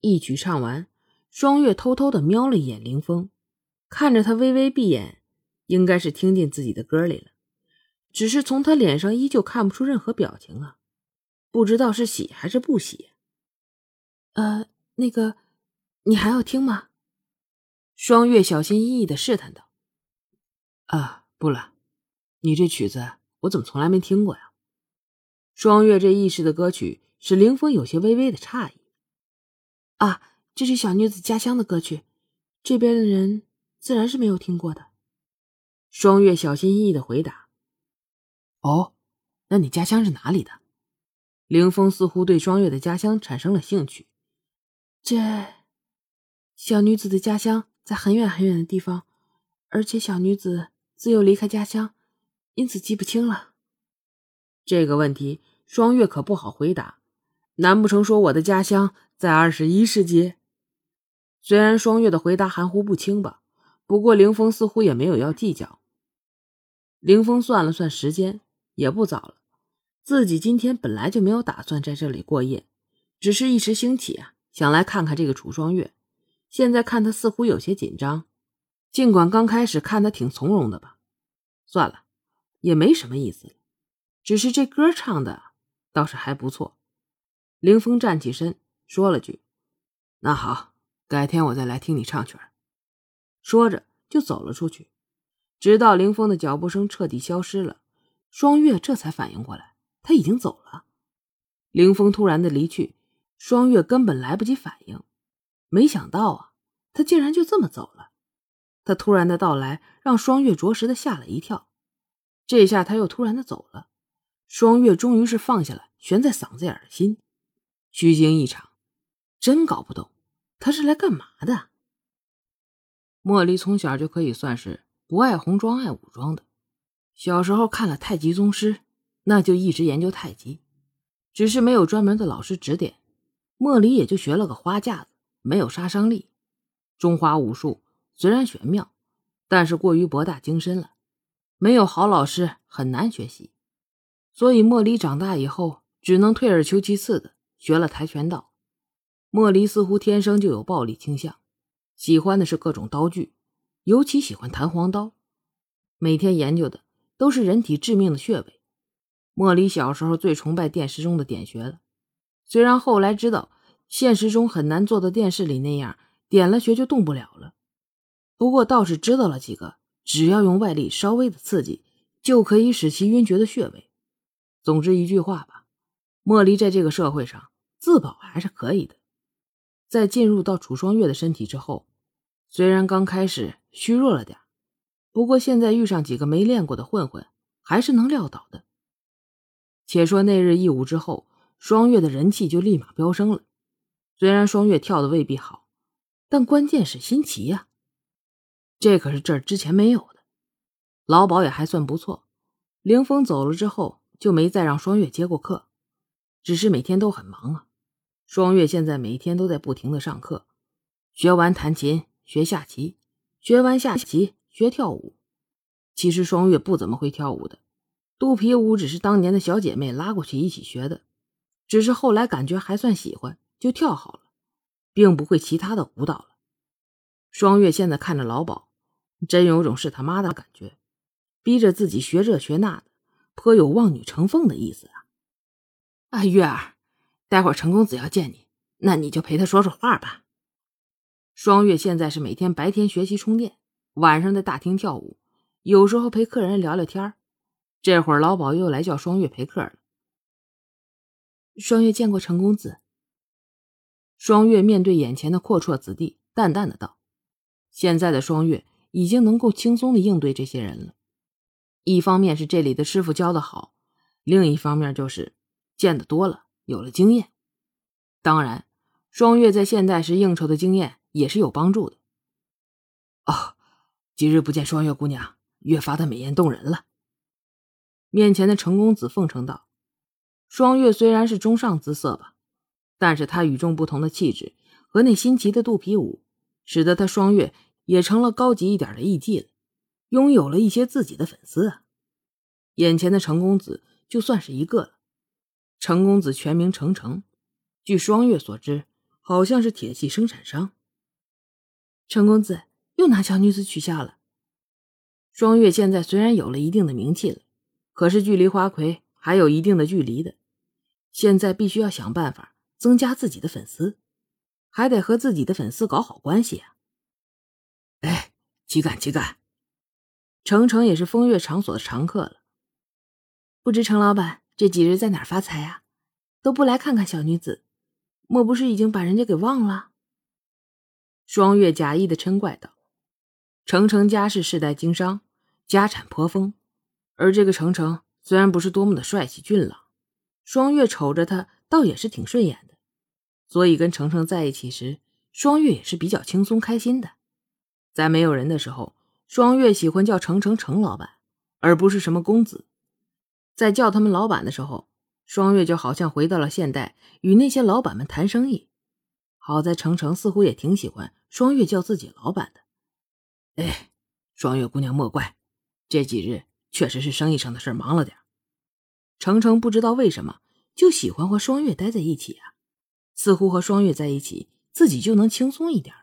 一曲唱完，双月偷偷的瞄了一眼林峰，看着他微微闭眼，应该是听进自己的歌里了。只是从他脸上依旧看不出任何表情啊，不知道是喜还是不喜。呃，那个，你还要听吗？双月小心翼翼的试探道。啊，不了，你这曲子我怎么从来没听过呀？双月这意识的歌曲使林峰有些微微的诧异。啊，这是小女子家乡的歌曲，这边的人自然是没有听过的。双月小心翼翼的回答。哦，那你家乡是哪里的？凌峰似乎对双月的家乡产生了兴趣。这小女子的家乡在很远很远的地方，而且小女子自幼离开家乡，因此记不清了。这个问题，双月可不好回答。难不成说我的家乡在二十一世纪？虽然双月的回答含糊不清吧，不过凌峰似乎也没有要计较。凌峰算了算时间，也不早了。自己今天本来就没有打算在这里过夜，只是一时兴起啊，想来看看这个楚双月。现在看他似乎有些紧张，尽管刚开始看他挺从容的吧，算了，也没什么意思。只是这歌唱的倒是还不错。凌峰站起身，说了句：“那好，改天我再来听你唱曲。”说着就走了出去。直到凌峰的脚步声彻底消失了，双月这才反应过来，他已经走了。凌峰突然的离去，双月根本来不及反应。没想到啊，他竟然就这么走了。他突然的到来让双月着实的吓了一跳。这下他又突然的走了。双月终于是放下了悬在嗓子眼的心，虚惊一场，真搞不懂他是来干嘛的。茉莉从小就可以算是不爱红装爱武装的，小时候看了太极宗师，那就一直研究太极，只是没有专门的老师指点，茉莉也就学了个花架子，没有杀伤力。中华武术虽然玄妙，但是过于博大精深了，没有好老师很难学习。所以莫离长大以后，只能退而求其次的学了跆拳道。莫离似乎天生就有暴力倾向，喜欢的是各种刀具，尤其喜欢弹簧刀，每天研究的都是人体致命的穴位。莫离小时候最崇拜电视中的点穴了，虽然后来知道现实中很难做到电视里那样点了穴就动不了了，不过倒是知道了几个只要用外力稍微的刺激就可以使其晕厥的穴位。总之一句话吧，莫离在这个社会上自保还是可以的。在进入到楚双月的身体之后，虽然刚开始虚弱了点，不过现在遇上几个没练过的混混，还是能撂倒的。且说那日一舞之后，双月的人气就立马飙升了。虽然双月跳的未必好，但关键是新奇呀，这可是这儿之前没有的。老鸨也还算不错。凌风走了之后。就没再让双月接过课，只是每天都很忙啊。双月现在每天都在不停的上课，学完弹琴学下棋，学完下棋学跳舞。其实双月不怎么会跳舞的，肚皮舞只是当年的小姐妹拉过去一起学的，只是后来感觉还算喜欢，就跳好了，并不会其他的舞蹈了。双月现在看着老鸨，真有种是他妈的感觉，逼着自己学这学那的。颇有望女成凤的意思啊！月儿，待会儿陈公子要见你，那你就陪他说说话吧。双月现在是每天白天学习充电，晚上在大厅跳舞，有时候陪客人聊聊天这会儿老鸨又来叫双月陪客了。双月见过陈公子。双月面对眼前的阔绰子弟，淡淡的道：“现在的双月已经能够轻松的应对这些人了。”一方面是这里的师傅教的好，另一方面就是见得多了，有了经验。当然，双月在现代时应酬的经验也是有帮助的。哦，几日不见双月姑娘，越发的美艳动人了。面前的程公子奉承道：“双月虽然是中上姿色吧，但是她与众不同的气质和那新奇的肚皮舞，使得她双月也成了高级一点的艺妓了。”拥有了一些自己的粉丝啊！眼前的程公子就算是一个了。程公子全名程程，据双月所知，好像是铁器生产商。程公子又拿小女子取笑了。双月现在虽然有了一定的名气了，可是距离花魁还有一定的距离的。现在必须要想办法增加自己的粉丝，还得和自己的粉丝搞好关系啊！哎，岂敢岂敢！程程也是风月场所的常客了。不知程老板这几日在哪发财啊？都不来看看小女子，莫不是已经把人家给忘了？双月假意的嗔怪道：“程程家世世代经商，家产颇丰，而这个程程虽然不是多么的帅气俊朗。”双月瞅着他，倒也是挺顺眼的，所以跟程程在一起时，双月也是比较轻松开心的。在没有人的时候，双月喜欢叫程程程老板，而不是什么公子。在叫他们老板的时候，双月就好像回到了现代，与那些老板们谈生意。好在程程似乎也挺喜欢双月叫自己老板的。哎，双月姑娘莫怪，这几日确实是生意上的事忙了点。程程不知道为什么就喜欢和双月待在一起啊，似乎和双月在一起，自己就能轻松一点。